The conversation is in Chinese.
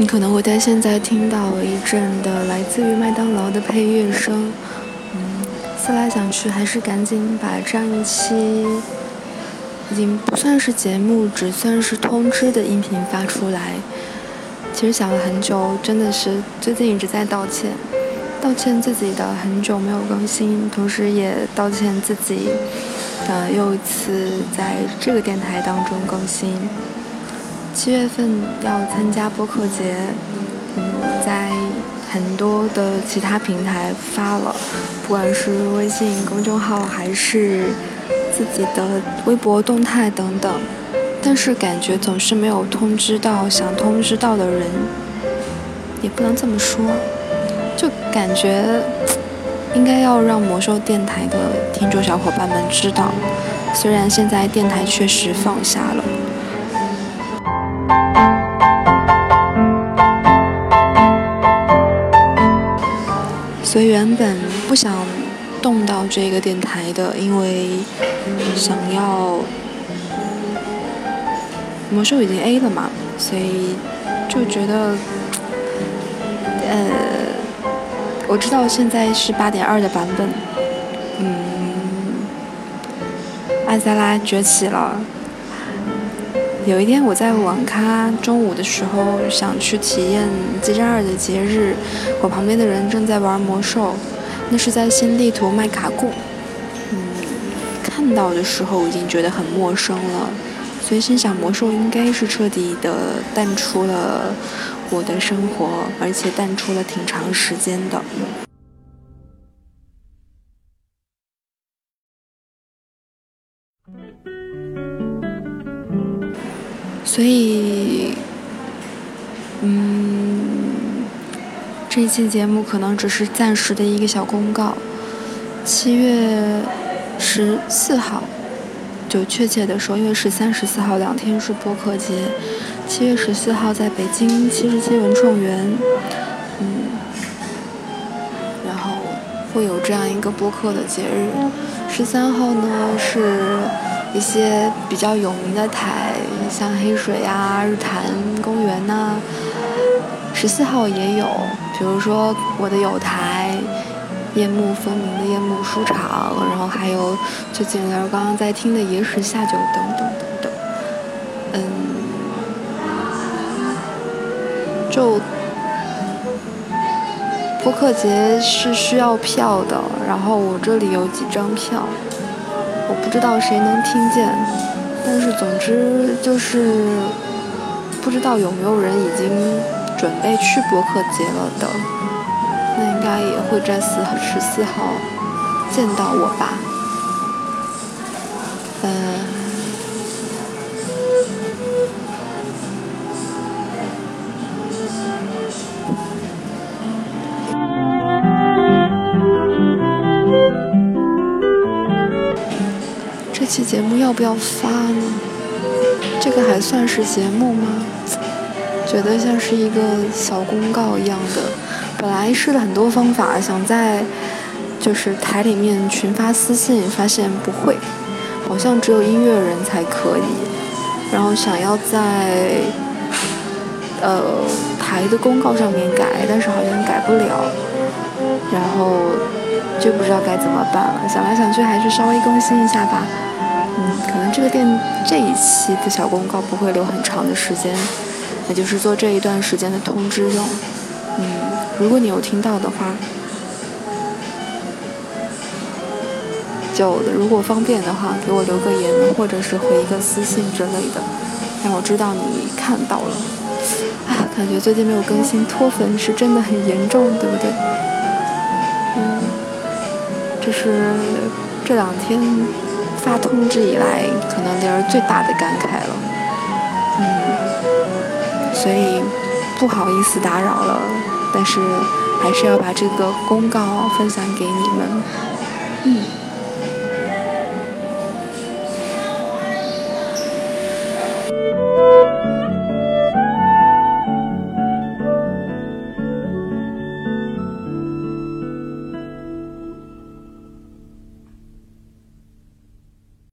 你可能会在现在听到一阵的来自于麦当劳的配乐声。嗯，思来想去，还是赶紧把这样一期已经不算是节目，只算是通知的音频发出来。其实想了很久，真的是最近一直在道歉，道歉自己的很久没有更新，同时也道歉自己，呃，又一次在这个电台当中更新。七月份要参加播客节，嗯，在很多的其他平台发了，不管是微信公众号还是自己的微博动态等等。但是感觉总是没有通知到想通知到的人，也不能这么说，就感觉应该要让魔兽电台的听众小伙伴们知道，虽然现在电台确实放下了，所以原本不想动到这个电台的，因为想要。魔兽已经 A 了嘛，所以就觉得，呃，我知道现在是八点二的版本，嗯，艾萨拉崛起了。有一天我在网咖中午的时候想去体验激战二的节日，我旁边的人正在玩魔兽，那是在新地图麦卡库，嗯，看到的时候已经觉得很陌生了。所以心想，魔兽应该是彻底的淡出了我的生活，而且淡出了挺长时间的。所以，嗯，这一期节目可能只是暂时的一个小公告。七月十四号。就确切的说，因为十三、十四号两天是播客节，七月十四号在北京七十七文创园，嗯，然后会有这样一个播客的节日。十三号呢是一些比较有名的台，像黑水呀、日坛公园呐。十四号也有，比如说我的有台。夜幕分明的夜幕书场，然后还有最近刚刚在听的野史下酒等等等等，嗯，就播客节是需要票的，然后我这里有几张票，我不知道谁能听见，但是总之就是不知道有没有人已经准备去博客节了的。那应该也会在四十四号见到我吧。嗯，期节目要不要发呢？这个还算是节目吗？觉得像是一个小公告一样的。本来试了很多方法，想在就是台里面群发私信，发现不会，好像只有音乐人才可以。然后想要在呃台的公告上面改，但是好像改不了。然后就不知道该怎么办了。想来想去，还是稍微更新一下吧。嗯，可能这个店这一期的小公告不会留很长的时间，也就是做这一段时间的通知用。嗯。如果你有听到的话，就如果方便的话，给我留个言，或者是回一个私信之类的，让我知道你看到了。啊，感觉最近没有更新，脱粉是真的很严重，对不对？嗯，这是这两天发通知以来可能点儿最大的感慨了。嗯，所以不好意思打扰了。但是，还是要把这个公告分享给你们。嗯。